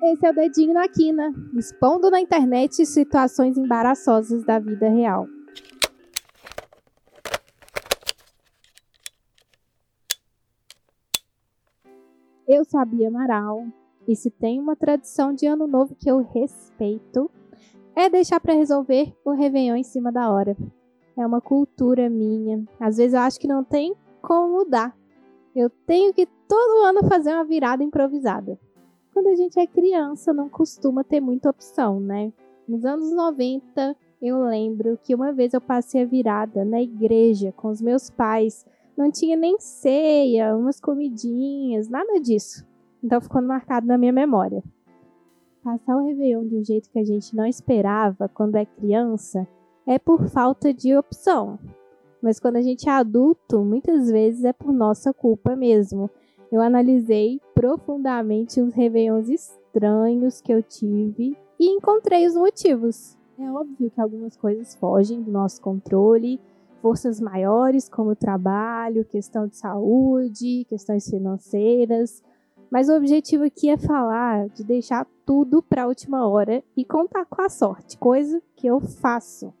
Esse é o Dedinho na Quina, expondo na internet situações embaraçosas da vida real. Eu sabia Amaral, e se tem uma tradição de ano novo que eu respeito, é deixar para resolver o Réveillon em cima da hora. É uma cultura minha. Às vezes eu acho que não tem como mudar. Eu tenho que todo ano fazer uma virada improvisada. Quando a gente é criança, não costuma ter muita opção, né? Nos anos 90, eu lembro que uma vez eu passei a virada na igreja com os meus pais. Não tinha nem ceia, umas comidinhas, nada disso. Então ficou marcado na minha memória. Passar o Réveillon de um jeito que a gente não esperava quando é criança é por falta de opção. Mas quando a gente é adulto, muitas vezes é por nossa culpa mesmo. Eu analisei profundamente os Réveillons estranhos que eu tive e encontrei os motivos. É óbvio que algumas coisas fogem do nosso controle, forças maiores como trabalho, questão de saúde, questões financeiras, mas o objetivo aqui é falar de deixar tudo para a última hora e contar com a sorte, coisa que eu faço.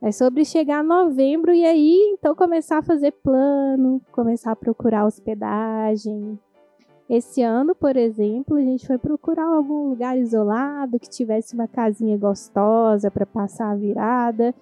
É sobre chegar novembro e aí então começar a fazer plano, começar a procurar hospedagem. Esse ano, por exemplo, a gente foi procurar algum lugar isolado que tivesse uma casinha gostosa para passar a virada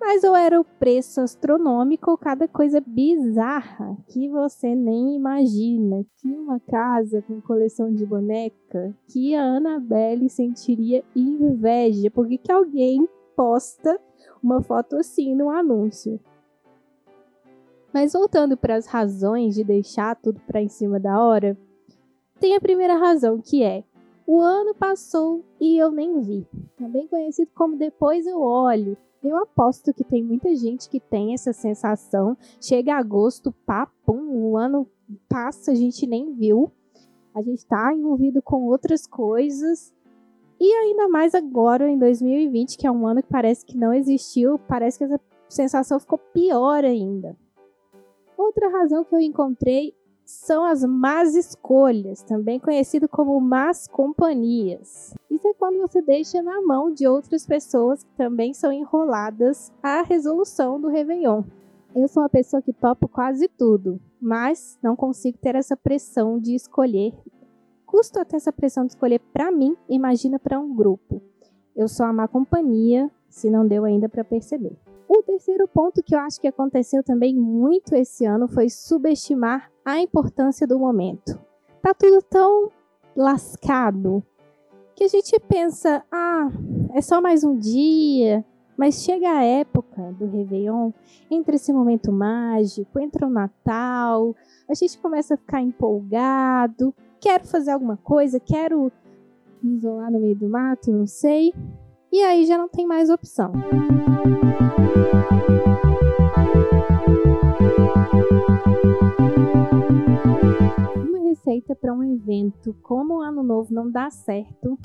mas ou era o preço astronômico ou cada coisa bizarra que você nem imagina. Tinha uma casa com coleção de boneca que a Annabelle sentiria inveja, porque que alguém posta uma foto assim no anúncio. Mas voltando para as razões de deixar tudo para em cima da hora, tem a primeira razão que é o ano passou e eu nem vi. Também conhecido como depois eu olho. Eu aposto que tem muita gente que tem essa sensação. Chega agosto, papum, o ano passa, a gente nem viu. A gente está envolvido com outras coisas. E ainda mais agora, em 2020, que é um ano que parece que não existiu, parece que essa sensação ficou pior ainda. Outra razão que eu encontrei são as más escolhas, também conhecido como más companhias. Isso é quando você deixa na mão de outras pessoas que também são enroladas a resolução do Réveillon. Eu sou uma pessoa que topo quase tudo, mas não consigo ter essa pressão de escolher. Custo até essa pressão de escolher para mim, imagina para um grupo. Eu sou a má companhia, se não deu ainda para perceber. O terceiro ponto que eu acho que aconteceu também muito esse ano foi subestimar a importância do momento. Tá tudo tão lascado que a gente pensa, ah, é só mais um dia, mas chega a época do Réveillon, entre esse momento mágico, entra o Natal, a gente começa a ficar empolgado, quero fazer alguma coisa, quero me isolar no meio do mato, não sei. E aí já não tem mais opção. receita para um evento como o Ano Novo não dá certo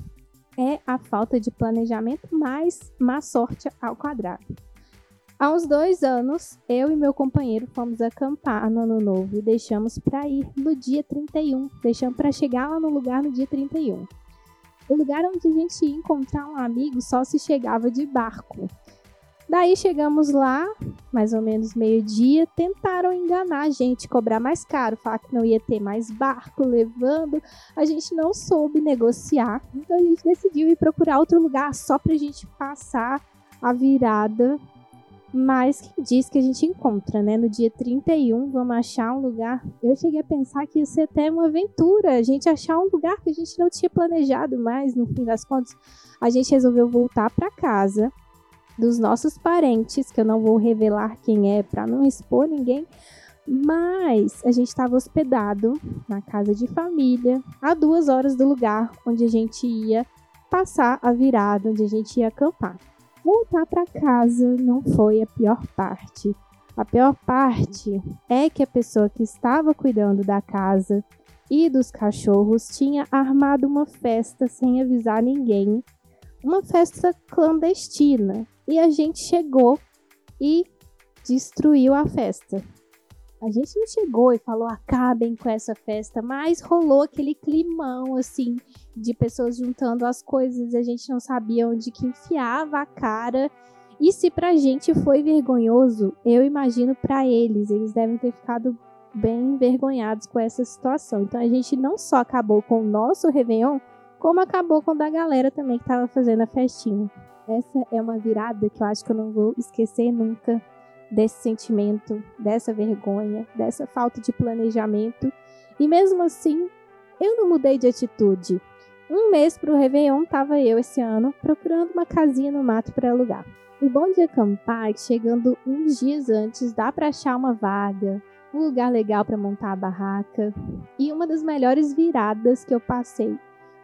é a falta de planejamento mais má sorte ao quadrado. Há uns dois anos, eu e meu companheiro fomos acampar no Ano Novo e deixamos para ir no dia 31. Deixamos para chegar lá no lugar no dia 31. O lugar onde a gente ia encontrar um amigo só se chegava de barco. Daí chegamos lá, mais ou menos meio-dia, tentaram enganar a gente, cobrar mais caro, falar que não ia ter mais barco levando. A gente não soube negociar, então a gente decidiu ir procurar outro lugar só pra gente passar a virada. Mas quem diz que a gente encontra, né? No dia 31, vamos achar um lugar. Eu cheguei a pensar que ia ser até uma aventura, a gente achar um lugar que a gente não tinha planejado mais, no fim das contas. A gente resolveu voltar para casa dos nossos parentes, que eu não vou revelar quem é para não expor ninguém, mas a gente estava hospedado na casa de família, a duas horas do lugar onde a gente ia passar a virada, onde a gente ia acampar. Voltar para casa não foi a pior parte. A pior parte é que a pessoa que estava cuidando da casa e dos cachorros tinha armado uma festa sem avisar ninguém, uma festa clandestina, e a gente chegou e destruiu a festa. A gente não chegou e falou acabem com essa festa, mas rolou aquele climão assim de pessoas juntando as coisas a gente não sabia onde que enfiava a cara. E se pra gente foi vergonhoso, eu imagino para eles, eles devem ter ficado bem envergonhados com essa situação. Então a gente não só acabou com o nosso Réveillon, como acabou com o da galera também que estava fazendo a festinha. Essa é uma virada que eu acho que eu não vou esquecer nunca desse sentimento, dessa vergonha, dessa falta de planejamento. E mesmo assim, eu não mudei de atitude. Um mês para o Réveillon estava eu esse ano procurando uma casinha no mato para alugar. O bom de acampar é que chegando uns dias antes dá para achar uma vaga, um lugar legal para montar a barraca. E uma das melhores viradas que eu passei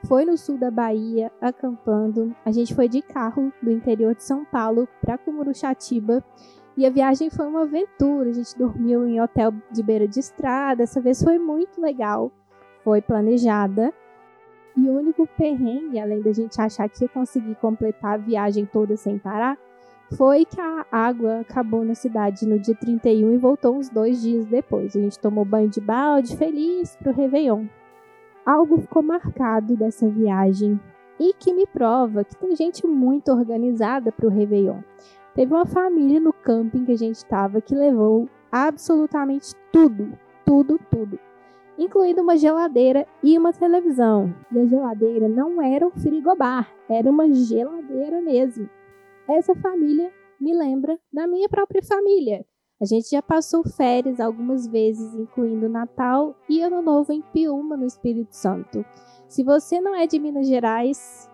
foi no sul da Bahia, acampando. A gente foi de carro do interior de São Paulo para Cumuruxatiba e a viagem foi uma aventura. A gente dormiu em hotel de beira de estrada. Dessa vez foi muito legal. Foi planejada. E o único perrengue, além da gente achar que ia conseguir completar a viagem toda sem parar, foi que a água acabou na cidade no dia 31 e voltou uns dois dias depois. A gente tomou banho de balde, feliz pro Réveillon. Algo ficou marcado dessa viagem e que me prova que tem gente muito organizada pro Réveillon. Teve uma família no camping que a gente estava que levou absolutamente tudo, tudo, tudo, incluindo uma geladeira e uma televisão. E a geladeira não era um frigobar, era uma geladeira mesmo. Essa família me lembra da minha própria família. A gente já passou férias algumas vezes, incluindo Natal e Ano Novo em Piúma, no Espírito Santo. Se você não é de Minas Gerais,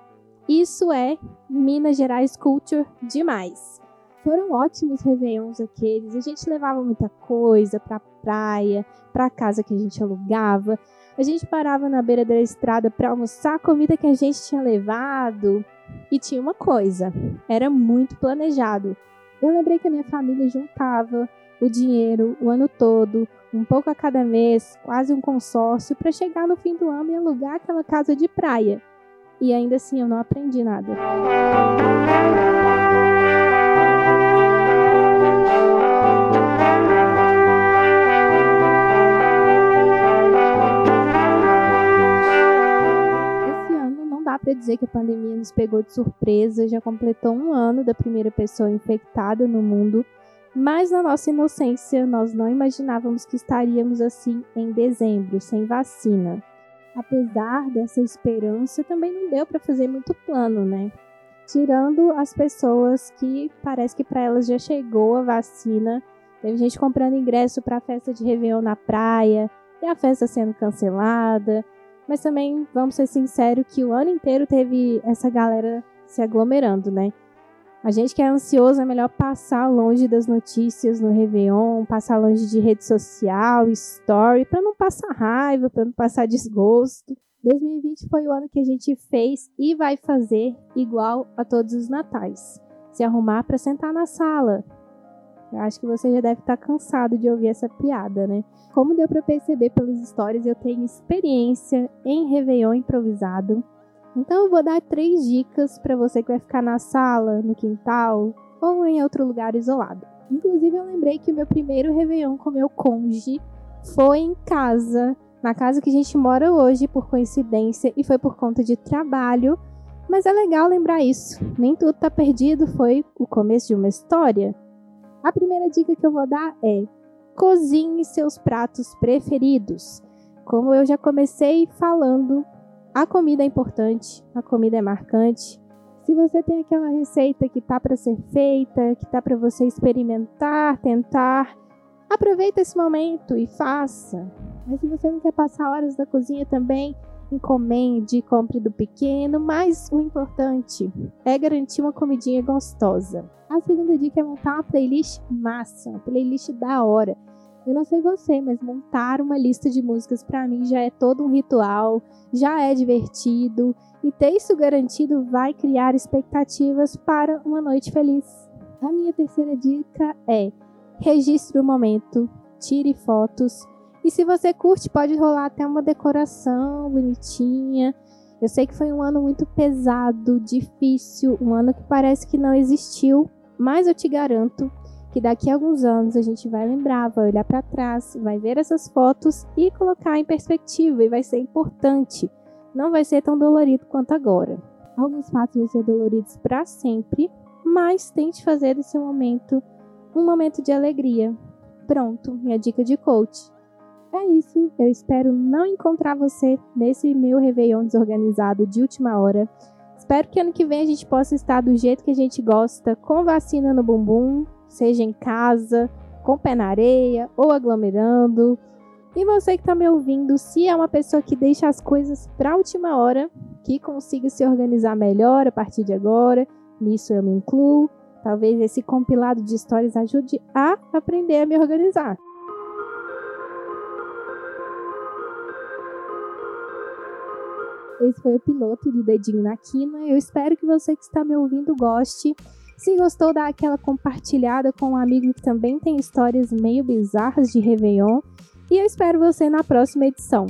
isso é Minas Gerais Culture demais foram ótimos réveillons aqueles. A gente levava muita coisa pra praia, pra casa que a gente alugava. A gente parava na beira da estrada para almoçar a comida que a gente tinha levado. E tinha uma coisa, era muito planejado. Eu lembrei que a minha família juntava o dinheiro o ano todo, um pouco a cada mês, quase um consórcio, para chegar no fim do ano e alugar aquela casa de praia. E ainda assim eu não aprendi nada. Para dizer que a pandemia nos pegou de surpresa, já completou um ano da primeira pessoa infectada no mundo, mas na nossa inocência nós não imaginávamos que estaríamos assim em dezembro, sem vacina. Apesar dessa esperança, também não deu para fazer muito plano, né? Tirando as pessoas que parece que para elas já chegou a vacina, teve gente comprando ingresso para a festa de Réveillon na praia e a festa sendo cancelada mas também, vamos ser sinceros, que o ano inteiro teve essa galera se aglomerando, né? A gente que é ansioso é melhor passar longe das notícias no Réveillon, passar longe de rede social, story, para não passar raiva, para não passar desgosto. 2020 foi o ano que a gente fez e vai fazer igual a todos os natais. Se arrumar para sentar na sala, eu acho que você já deve estar cansado de ouvir essa piada, né? Como deu para perceber pelas histórias, eu tenho experiência em Réveillon improvisado. Então eu vou dar três dicas para você que vai ficar na sala, no quintal ou em outro lugar isolado. Inclusive eu lembrei que o meu primeiro Réveillon com meu cônjuge foi em casa, na casa que a gente mora hoje por coincidência e foi por conta de trabalho. Mas é legal lembrar isso. Nem tudo tá perdido, foi o começo de uma história. A primeira dica que eu vou dar é: cozinhe seus pratos preferidos. Como eu já comecei falando, a comida é importante, a comida é marcante. Se você tem aquela receita que tá para ser feita, que tá para você experimentar, tentar, aproveita esse momento e faça. Mas se você não quer passar horas na cozinha também, encomende, compre do pequeno, mas o importante é garantir uma comidinha gostosa. A segunda dica é montar uma playlist massa, uma playlist da hora. Eu não sei você, mas montar uma lista de músicas para mim já é todo um ritual, já é divertido e ter isso garantido vai criar expectativas para uma noite feliz. A minha terceira dica é: registre o momento, tire fotos e se você curte, pode rolar até uma decoração bonitinha. Eu sei que foi um ano muito pesado, difícil, um ano que parece que não existiu, mas eu te garanto que daqui a alguns anos a gente vai lembrar, vai olhar para trás, vai ver essas fotos e colocar em perspectiva e vai ser importante. Não vai ser tão dolorido quanto agora. Alguns fatos vão ser doloridos para sempre, mas tente fazer desse momento um momento de alegria. Pronto, minha dica de coach. É isso, eu espero não encontrar você nesse meu Réveillon desorganizado de última hora. Espero que ano que vem a gente possa estar do jeito que a gente gosta, com vacina no bumbum, seja em casa, com pé na areia ou aglomerando. E você que está me ouvindo, se é uma pessoa que deixa as coisas para última hora, que consiga se organizar melhor a partir de agora, nisso eu me incluo. Talvez esse compilado de histórias ajude a aprender a me organizar. Esse foi o piloto do Dedinho na Quina. Eu espero que você que está me ouvindo goste. Se gostou, dá aquela compartilhada com um amigo que também tem histórias meio bizarras de Réveillon. E eu espero você na próxima edição.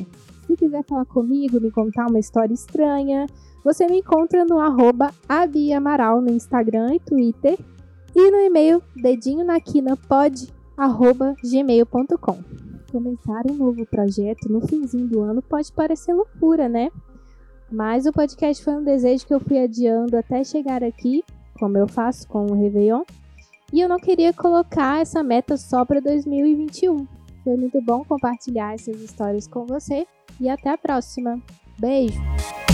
Se quiser falar comigo, me contar uma história estranha, você me encontra no arroba Amaral no Instagram e Twitter. E no e-mail dedinhonaquinapod.gmail.com Começar um novo projeto no finzinho do ano pode parecer loucura, né? Mas o podcast foi um desejo que eu fui adiando até chegar aqui, como eu faço com o Réveillon. E eu não queria colocar essa meta só para 2021. Foi muito bom compartilhar essas histórias com você e até a próxima. Beijo!